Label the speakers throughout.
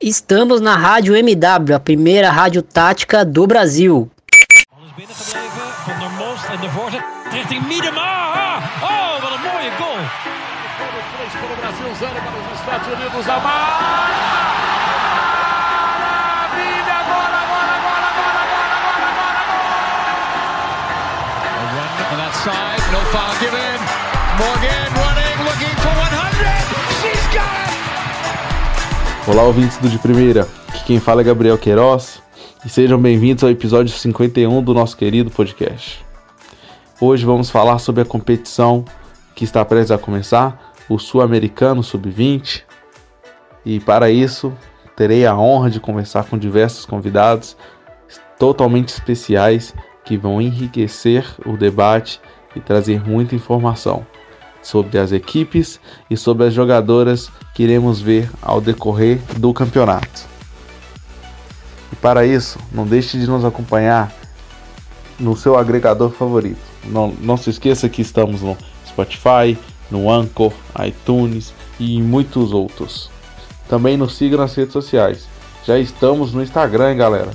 Speaker 1: Estamos na Rádio MW, a primeira rádio tática do Brasil.
Speaker 2: Ah, Oh. Morgan
Speaker 3: Olá, ouvintes do De Primeira. Aqui quem fala é Gabriel Queiroz e sejam bem-vindos ao episódio 51 do nosso querido podcast. Hoje vamos falar sobre a competição que está prestes a começar, o Sul-Americano Sub-20. E para isso, terei a honra de conversar com diversos convidados totalmente especiais que vão enriquecer o debate e trazer muita informação sobre as equipes e sobre as jogadoras que iremos ver ao decorrer do campeonato. E para isso, não deixe de nos acompanhar no seu agregador favorito. Não, não se esqueça que estamos no Spotify, no Anchor, iTunes e em muitos outros. Também nos siga nas redes sociais. Já estamos no Instagram, hein, galera,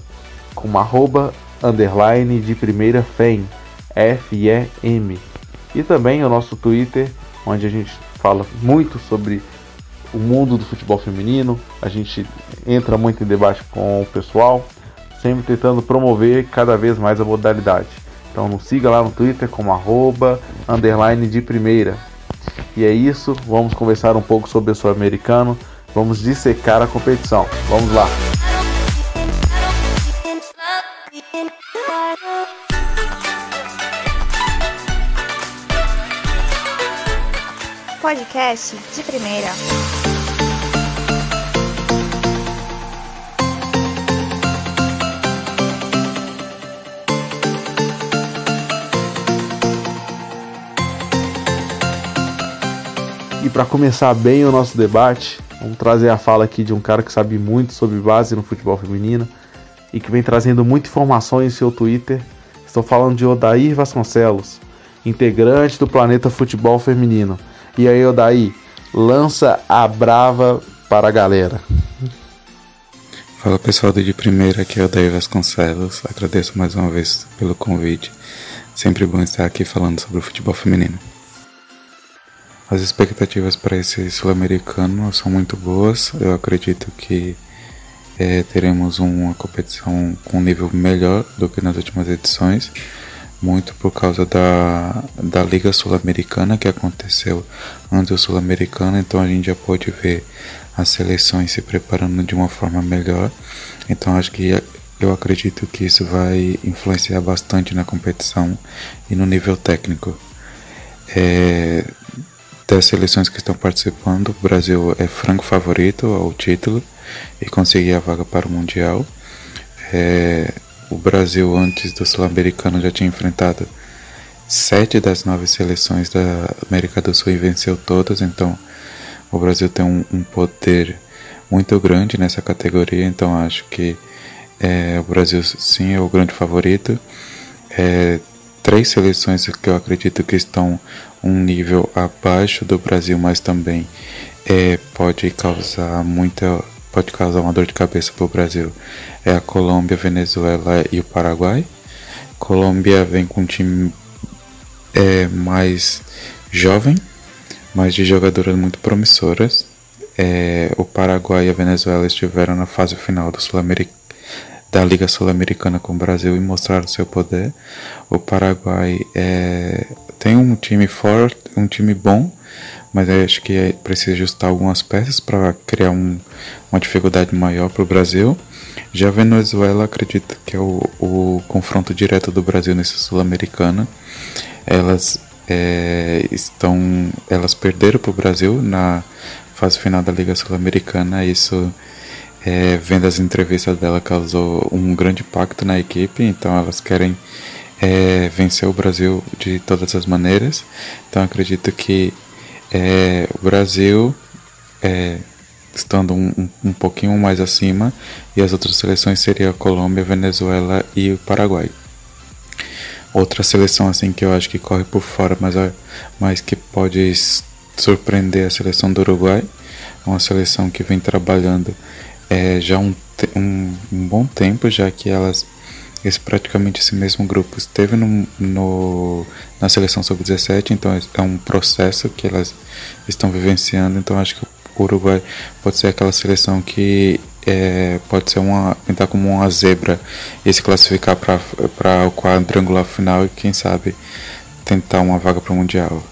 Speaker 3: como arroba underline de primeira FEM, F-E-M. E também o nosso Twitter, onde a gente fala muito sobre o mundo do futebol feminino, a gente entra muito em debate com o pessoal, sempre tentando promover cada vez mais a modalidade. Então nos siga lá no Twitter como arroba underline de primeira. E é isso, vamos conversar um pouco sobre o sul-americano, vamos dissecar a competição. Vamos lá!
Speaker 4: Podcast de primeira.
Speaker 3: E para começar bem o nosso debate, vamos trazer a fala aqui de um cara que sabe muito sobre base no futebol feminino e que vem trazendo muita informação em seu Twitter. Estou falando de Odair Vasconcelos, integrante do Planeta Futebol Feminino. E aí, Odair, lança a brava para a galera.
Speaker 5: Fala pessoal do De Primeira, aqui é o Vasconcelos. Agradeço mais uma vez pelo convite. Sempre bom estar aqui falando sobre o futebol feminino. As expectativas para esse sul-americano são muito boas. Eu acredito que eh, teremos uma competição com um nível melhor do que nas últimas edições, muito por causa da, da Liga Sul-Americana que aconteceu antes do Sul-Americano, então a gente já pode ver as seleções se preparando de uma forma melhor. Então acho que eu acredito que isso vai influenciar bastante na competição e no nível técnico. É, das seleções que estão participando, o Brasil é franco favorito ao título e conseguir a vaga para o Mundial. É, o Brasil, antes do Sul-Americano, já tinha enfrentado sete das nove seleções da América do Sul e venceu todas, então o Brasil tem um, um poder muito grande nessa categoria, então acho que é, o Brasil sim é o grande favorito. É, três seleções que eu acredito que estão um nível abaixo do Brasil, mas também é, pode causar muita pode causar uma dor de cabeça para o Brasil. É a Colômbia, Venezuela e o Paraguai. Colômbia vem com um time é, mais jovem, mas de jogadoras muito promissoras. É, o Paraguai e a Venezuela estiveram na fase final Sul da Liga Sul-Americana com o Brasil e mostraram seu poder. O Paraguai é, tem um time forte, um time bom, mas acho que é, precisa ajustar algumas peças para criar um, uma dificuldade maior para o Brasil. Já a Venezuela acredito que é o, o confronto direto do Brasil nesse Sul-Americana. Elas é, estão, elas perderam para o Brasil na fase final da Liga Sul-Americana. Isso, é, vendo as entrevistas dela, causou um grande impacto na equipe. Então elas querem é, vencer o Brasil de todas as maneiras. Então acredito que é, o Brasil é, estando um, um, pouquinho mais acima e as outras seleções seriam a Colômbia, Venezuela e o Paraguai. Outra seleção assim que eu acho que corre por fora, mas, mas que pode surpreender a seleção do Uruguai, uma seleção que vem trabalhando é, já um, um, um bom tempo, já que elas esse praticamente esse mesmo grupo esteve no, no na seleção sub-17, então é um processo que elas estão vivenciando, então acho que o Uruguai pode ser aquela seleção que é, pode ser uma pintar como uma zebra e se classificar para o quadrangular final e quem sabe tentar uma vaga para o mundial.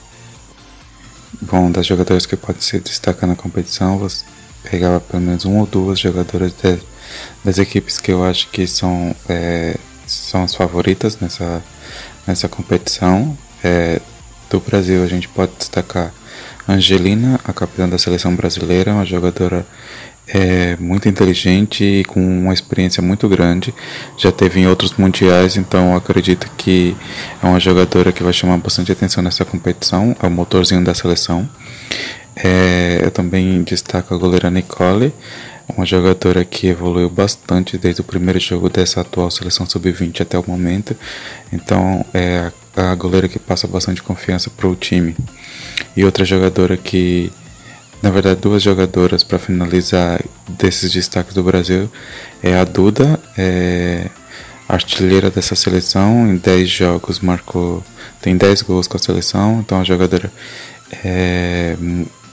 Speaker 5: Bom, das jogadoras que podem se destacar na competição, você pegava pelo menos uma ou duas jogadoras das equipes que eu acho que são, é, são as favoritas nessa, nessa competição. É, do Brasil a gente pode destacar Angelina, a capitã da seleção brasileira, uma jogadora é, muito inteligente e com uma experiência muito grande. Já teve em outros mundiais, então acredito que é uma jogadora que vai chamar bastante atenção nessa competição. É o motorzinho da seleção. É, eu também destaco a goleira Nicole, uma jogadora que evoluiu bastante desde o primeiro jogo dessa atual seleção sub-20 até o momento. Então é a goleira que passa bastante confiança para o time. E outra jogadora que, na verdade, duas jogadoras para finalizar desses destaques do Brasil é a Duda, é artilheira dessa seleção, em 10 jogos marcou, tem 10 gols com a seleção, então a jogadora é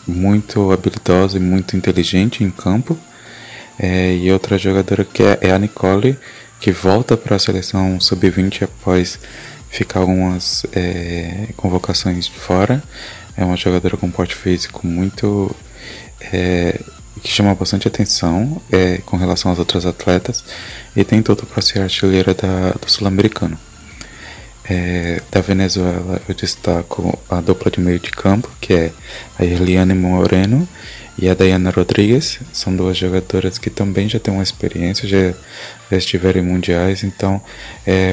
Speaker 5: muito habilidosa e muito inteligente em campo. É, e outra jogadora que é, é a Nicole, que volta para a seleção sub-20 após ficar algumas é, convocações fora. É uma jogadora com porte físico muito. É, que chama bastante atenção é, com relação às outras atletas e tem tudo para ser artilheira da, do Sul-Americano. É, da Venezuela eu destaco a dupla de meio de campo, que é a Eliane Moreno e a Dayana Rodrigues. São duas jogadoras que também já têm uma experiência, já, já estiveram em mundiais, então é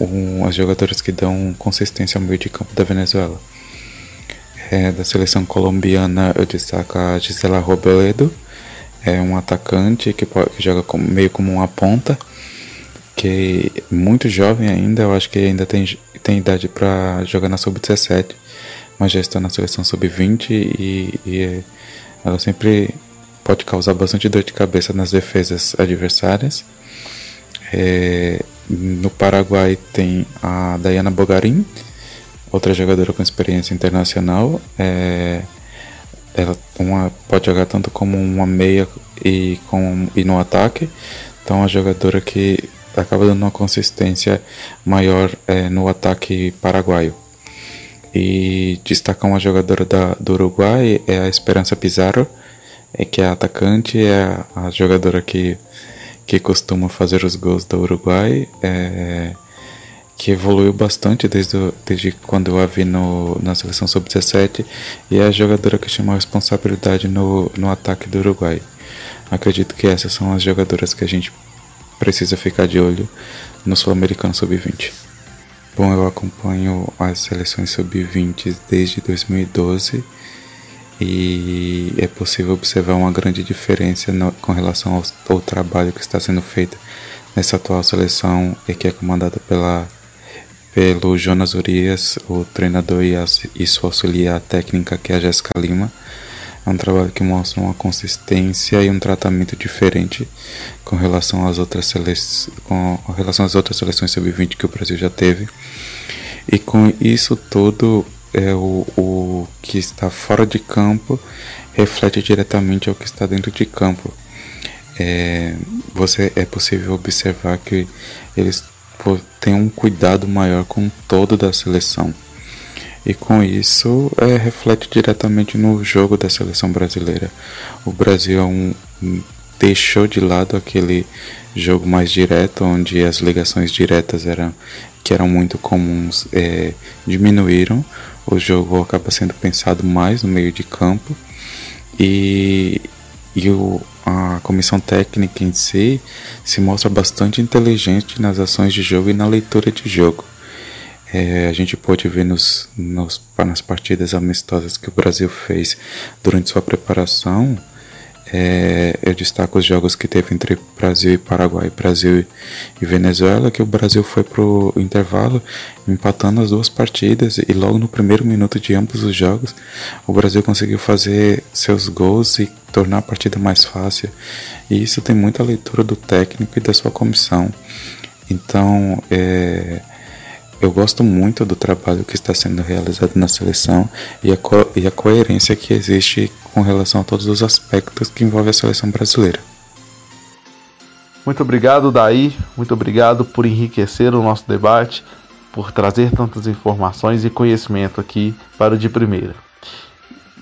Speaker 5: um, as jogadoras que dão consistência ao meio de campo da Venezuela. É, da seleção colombiana eu destaco a Gisela Robledo, é um atacante que, pode, que joga como, meio como uma ponta que é muito jovem ainda, eu acho que ainda tem, tem idade para jogar na sub-17, mas já está na seleção sub-20 e, e, ela sempre pode causar bastante dor de cabeça nas defesas adversárias. É, no Paraguai tem a Dayana Bogarin, outra jogadora com experiência internacional. É, ela uma, pode jogar tanto como uma meia e, com, e no ataque. Então, uma jogadora que acaba dando uma consistência maior é, no ataque paraguaio. E destacar uma jogadora da, do Uruguai é a Esperança Pizarro, é, que é atacante, é a, a, jogadora que, que costuma fazer os gols do Uruguai, é, que evoluiu bastante desde, desde quando eu a vi no, na seleção sub-17 e é a jogadora que chamou a responsabilidade no, no ataque do Uruguai. Acredito que essas são as jogadoras que a gente precisa ficar de olho no Sul-Americano Sub-20. Bom, eu acompanho as seleções Sub-20 desde 2012 e é possível observar uma grande diferença no, com relação ao, ao, trabalho que está sendo feito nessa atual seleção e que é comandada pela pelo Jonas Urias, o treinador e, a, e sua auxiliar técnica que é a Jéssica Lima é um trabalho que mostra uma consistência e um tratamento diferente com relação às outras seleções, com relação às outras seleções sub-20 que o Brasil já teve. E com isso tudo, é o, o que está fora de campo reflete diretamente ao que está dentro de campo. É, você é possível observar que eles têm um cuidado maior com todo da seleção e com isso é, reflete diretamente no jogo da seleção brasileira. O Brasil é um, deixou de lado aquele jogo mais direto, onde as ligações diretas eram, que eram muito comuns é, diminuíram. O jogo acaba sendo pensado mais no meio de campo e, e o, a comissão técnica em si se mostra bastante inteligente nas ações de jogo e na leitura de jogo. É, a gente pôde ver nos, nos, nas partidas amistosas que o Brasil fez durante sua preparação é, eu destaco os jogos que teve entre Brasil e Paraguai, Brasil e Venezuela, que o Brasil foi pro intervalo empatando as duas partidas e logo no primeiro minuto de ambos os jogos o Brasil conseguiu fazer seus gols e tornar a partida mais fácil. E isso tem muita leitura do técnico e da sua comissão. Então, é, eu gosto muito do trabalho que está sendo realizado na seleção e a, co e a coerência que existe com relação a todos os aspectos que envolvem a seleção brasileira.
Speaker 3: Muito obrigado, Daí. Muito obrigado por enriquecer o nosso debate, por trazer tantas informações e conhecimento aqui para o de primeira.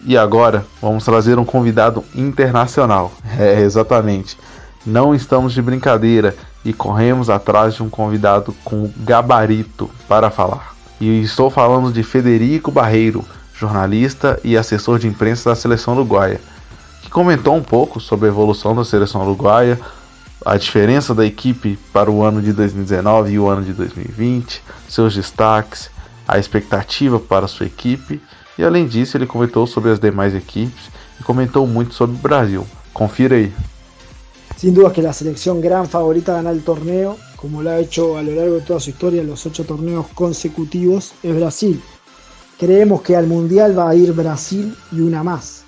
Speaker 3: E agora vamos trazer um convidado internacional. É, exatamente. Não estamos de brincadeira e corremos atrás de um convidado com gabarito para falar. E estou falando de Federico Barreiro, jornalista e assessor de imprensa da seleção uruguaia, que comentou um pouco sobre a evolução da seleção uruguaia, a diferença da equipe para o ano de 2019 e o ano de 2020, seus destaques, a expectativa para sua equipe, e além disso, ele comentou sobre as demais equipes e comentou muito sobre o Brasil. Confira aí.
Speaker 4: Sin duda que la selección gran favorita a ganar el torneo, como lo ha hecho a lo largo de toda su historia, los ocho torneos consecutivos, es Brasil. Creemos que al Mundial va a ir Brasil y una más.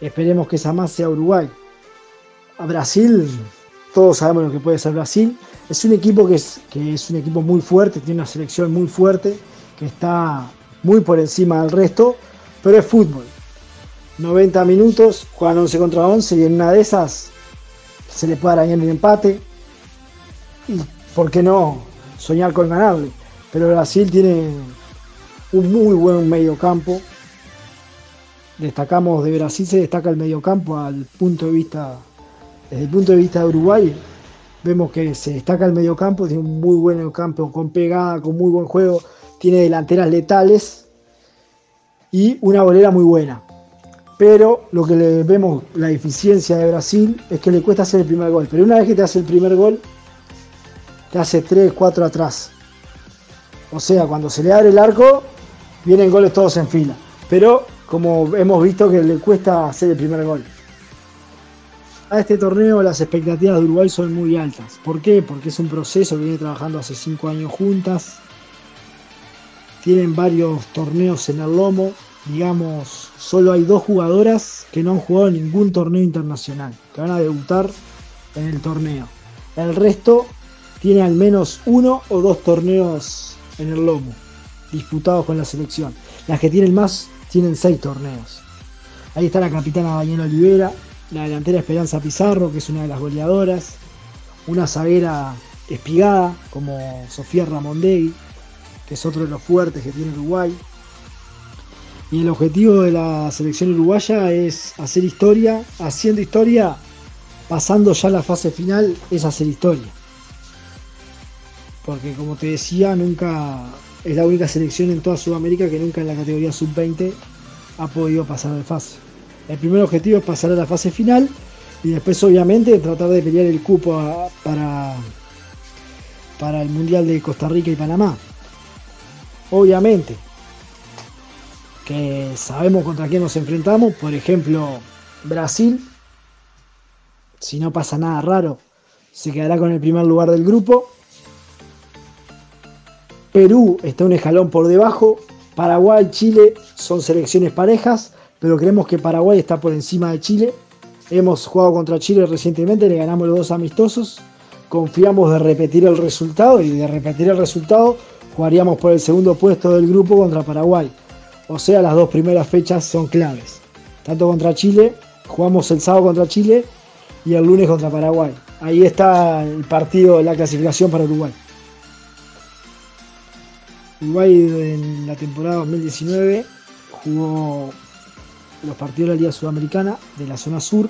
Speaker 4: Esperemos que esa más sea Uruguay. A Brasil, todos sabemos lo que puede ser Brasil. Es un equipo que es, que es un equipo muy fuerte, tiene una selección muy fuerte, que está muy por encima del resto, pero es fútbol. 90 minutos, juegan 11 contra 11 y en una de esas se le puede arañar un empate. Y por qué no soñar con ganarle. Pero Brasil tiene un muy buen mediocampo. Destacamos de Brasil, se destaca el mediocampo al punto de vista, desde el punto de vista de Uruguay. Vemos que se destaca el mediocampo, tiene un muy buen mediocampo con pegada, con muy buen juego, tiene delanteras letales y una bolera muy buena. Pero lo que le vemos la eficiencia de Brasil es que le cuesta hacer el primer gol. Pero una vez que te hace el primer gol, te hace 3, 4 atrás. O sea, cuando se le abre el arco, vienen goles todos en fila. Pero como hemos visto que le cuesta hacer el primer gol. A este torneo las expectativas de Uruguay son muy altas. ¿Por qué? Porque es un proceso que viene trabajando hace 5 años juntas. Tienen varios torneos en el lomo digamos, solo hay dos jugadoras que no han jugado ningún torneo internacional, que van a debutar en el torneo. El resto tiene al menos uno o dos torneos en el lomo, disputados con la selección. Las que tienen más tienen seis torneos. Ahí está la capitana Daniela Olivera, la delantera Esperanza Pizarro, que es una de las goleadoras, una zaguera espigada como Sofía Ramondegui, que es otro de los fuertes que tiene Uruguay, y el objetivo de la selección uruguaya es hacer historia, haciendo historia, pasando ya la fase final, es hacer historia. Porque como te decía, nunca es la única selección en toda Sudamérica que nunca en la categoría sub-20 ha podido pasar de fase. El primer objetivo es pasar a la fase final y después obviamente tratar de pelear el cupo para, para el Mundial de Costa Rica y Panamá. Obviamente, sabemos contra quién nos enfrentamos, por ejemplo, Brasil, si no pasa nada raro, se quedará con el primer lugar del grupo. Perú está un escalón por debajo. Paraguay, Chile son selecciones parejas, pero creemos que Paraguay está por encima de Chile. Hemos jugado contra Chile recientemente, le ganamos los dos amistosos. Confiamos de repetir el resultado y de repetir el resultado jugaríamos por el segundo puesto del grupo contra Paraguay. O sea, las dos primeras fechas son claves. Tanto contra Chile, jugamos el sábado contra Chile y el lunes contra Paraguay. Ahí está el partido, la clasificación para Uruguay. Uruguay en la temporada 2019 jugó los partidos de la Liga Sudamericana de la zona sur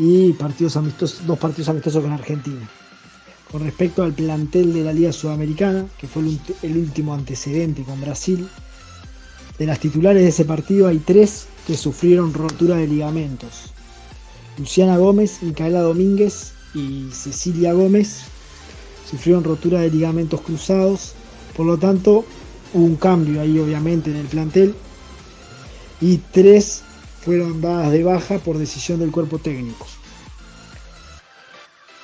Speaker 4: y partidos amistosos, dos partidos amistosos con Argentina. Con respecto al plantel de la Liga Sudamericana, que fue el último antecedente con Brasil, de las titulares de ese partido hay tres que sufrieron rotura de ligamentos. Luciana Gómez, Micaela Domínguez y Cecilia Gómez sufrieron rotura de ligamentos cruzados. Por lo tanto, hubo un cambio ahí obviamente en el plantel. Y tres fueron dadas de baja por decisión del cuerpo técnico.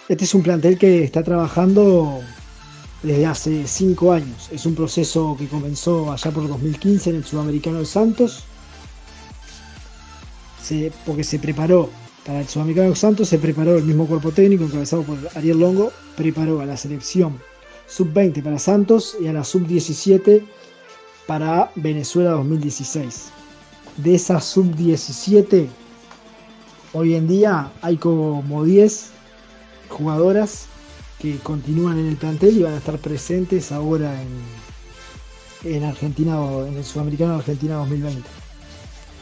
Speaker 4: Este es un plantel que está trabajando desde hace 5 años. Es un proceso que comenzó allá por 2015 en el Sudamericano de Santos. porque se preparó para el Sudamericano de Santos, se preparó el mismo cuerpo técnico encabezado por Ariel Longo, preparó a la selección sub-20 para Santos y a la sub-17 para Venezuela 2016. De esa sub-17, hoy en día hay como 10 jugadoras que continúan en el plantel y van a estar presentes ahora en, en Argentina en el Sudamericano Argentina 2020.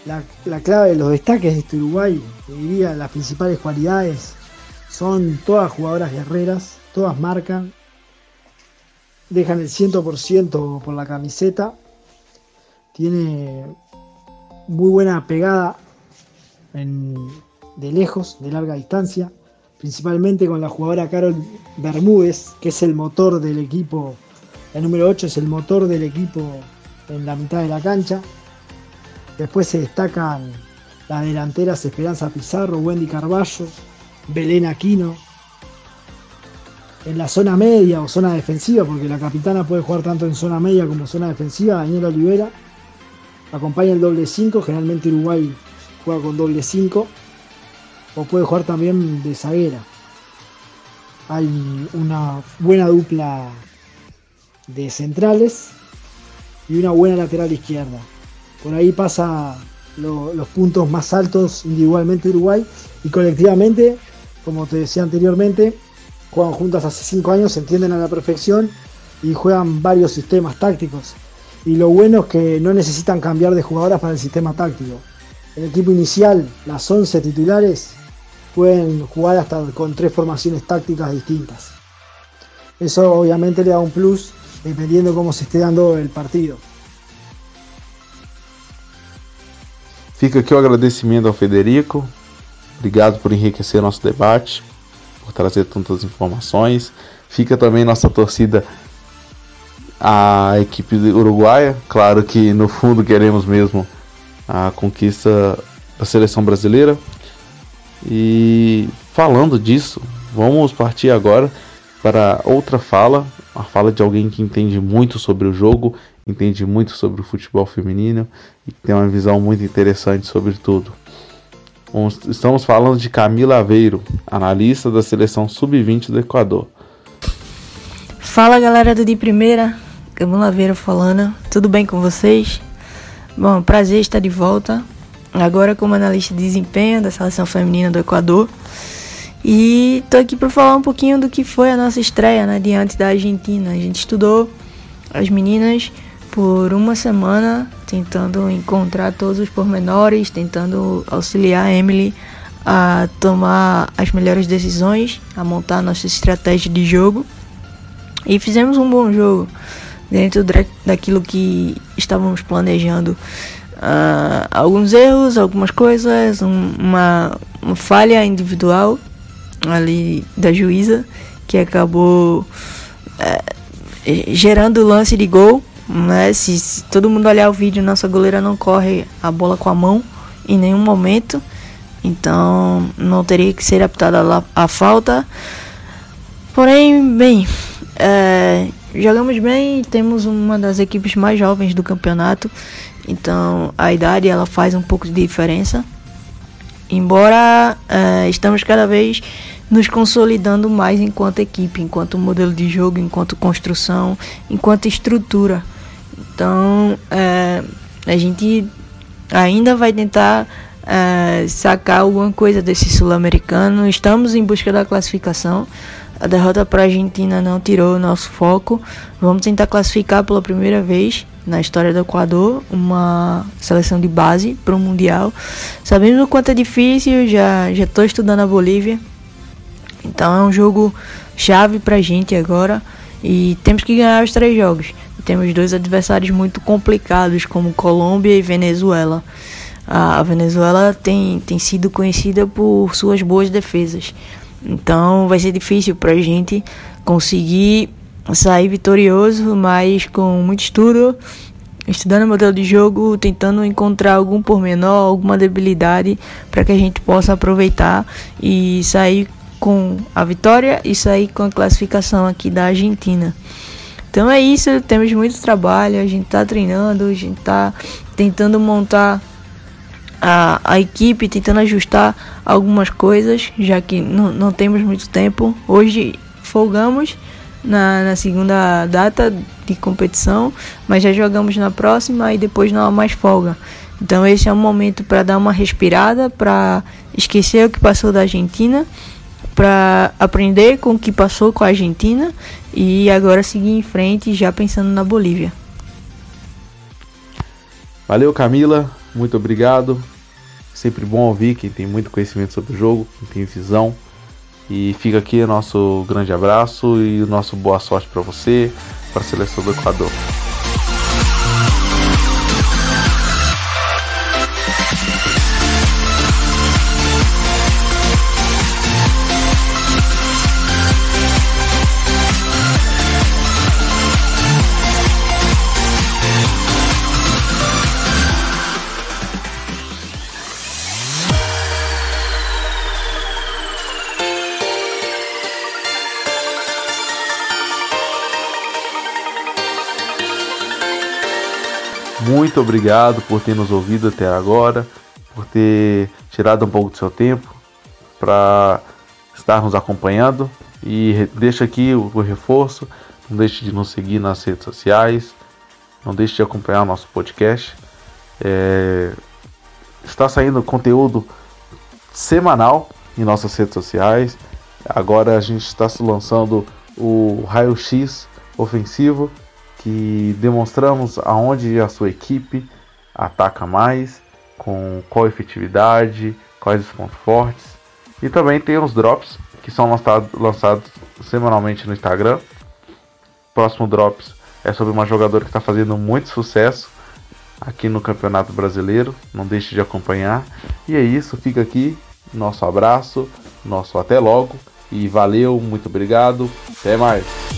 Speaker 4: La, la, clave de los destaques de este Uruguay, diría las principales cualidades, son todas jugadoras guerreras, todas marcan, dejan el 100% por la camiseta, tiene muy buena pegada de lejos, de larga distancia, principalmente con la jugadora Carol Bermúdez, que es el motor del equipo, el número 8 es el motor del equipo en la mitad de la cancha. Después se destacan las delanteras Esperanza Pizarro, Wendy Carballo, Belén Aquino, en la zona media o zona defensiva, porque la capitana puede jugar tanto en zona media como zona defensiva, Daniela Olivera. Acompaña el doble 5, generalmente Uruguay juega con doble 5, o puede jugar también de zaguera. Hay una buena dupla de centrales y una buena lateral izquierda. Por ahí pasa los puntos más altos individualmente Uruguay y colectivamente, como te decía anteriormente, juegan juntas hace 5 años, se entienden a la perfección y juegan varios sistemas tácticos. Y lo bueno es que no necesitan cambiar de jugadoras para el sistema táctico. El equipo inicial, las 11 titulares, pueden jugar hasta con tres formaciones tácticas distintas. Eso obviamente le da un plus dependiendo cómo se esté dando el partido.
Speaker 3: Fica aqui o agradecimento ao Federico. Obrigado por enriquecer nosso debate. por trazer tantas informações. Fica também nossa torcida à equipe uruguaia. Claro que no fundo queremos mesmo a conquista da seleção brasileira. E falando disso, vamos partir agora para outra fala, a fala de alguém que entende muito sobre o jogo, entende muito sobre o futebol feminino e tem uma visão muito interessante sobre tudo. Estamos falando de Camila Aveiro, analista da seleção sub-20 do Equador.
Speaker 6: Fala galera do De Primeira, Camila Aveiro falando, tudo bem com vocês? Bom, prazer estar de volta, agora como analista de desempenho da seleção feminina do Equador. E tô aqui para falar um pouquinho do que foi a nossa estreia né, diante da Argentina. A gente estudou as meninas por uma semana tentando encontrar todos os pormenores, tentando auxiliar a Emily a tomar as melhores decisões, a montar nossa estratégia de jogo. E fizemos um bom jogo dentro daquilo que estávamos planejando. Uh, alguns erros, algumas coisas, um, uma, uma falha individual ali da juíza que acabou uh, gerando o lance de gol né? Se, se, todo mundo olhar o vídeo, nossa goleira não corre a bola com a mão em nenhum momento. Então não teria que ser apitada a, a falta. Porém, bem, é, jogamos bem, temos uma das equipes mais jovens do campeonato. Então a idade ela faz um pouco de diferença. Embora é, estamos cada vez nos consolidando mais enquanto equipe, enquanto modelo de jogo, enquanto construção, enquanto estrutura. Então, é, a gente ainda vai tentar é, sacar alguma coisa desse sul-americano. Estamos em busca da classificação. A derrota para a Argentina não tirou o nosso foco. Vamos tentar classificar pela primeira vez na história do Equador uma seleção de base para o Mundial. Sabemos o quanto é difícil, já estou estudando a Bolívia. Então é um jogo chave para a gente agora e temos que ganhar os três jogos. Temos dois adversários muito complicados, como Colômbia e Venezuela. A Venezuela tem, tem sido conhecida por suas boas defesas. Então vai ser difícil para a gente conseguir sair vitorioso, mas com muito estudo estudando o modelo de jogo, tentando encontrar algum pormenor, alguma debilidade para que a gente possa aproveitar e sair com a vitória e sair com a classificação aqui da Argentina. Então é isso, temos muito trabalho, a gente está treinando, a gente está tentando montar a, a equipe, tentando ajustar algumas coisas, já que não, não temos muito tempo. Hoje folgamos na, na segunda data de competição, mas já jogamos na próxima e depois não há mais folga. Então esse é um momento para dar uma respirada, para esquecer o que passou da Argentina para aprender com o que passou com a Argentina e agora seguir em frente já pensando na Bolívia.
Speaker 3: Valeu, Camila. Muito obrigado. Sempre bom ouvir quem tem muito conhecimento sobre o jogo, quem tem visão. E fica aqui o nosso grande abraço e o nosso boa sorte para você, para a seleção do Equador. Muito obrigado por ter nos ouvido até agora, por ter tirado um pouco do seu tempo para estar nos acompanhando. E deixa aqui o reforço, não deixe de nos seguir nas redes sociais, não deixe de acompanhar o nosso podcast. É, está saindo conteúdo semanal em nossas redes sociais. Agora a gente está lançando o Raio X ofensivo que demonstramos aonde a sua equipe ataca mais, com qual efetividade, quais os pontos fortes. E também tem os drops que são lançados, semanalmente no Instagram. Próximo drops é sobre uma jogadora que está fazendo muito sucesso aqui no Campeonato Brasileiro. Não deixe de acompanhar. E é isso, fica aqui nosso abraço, nosso até logo e valeu, muito obrigado, até mais.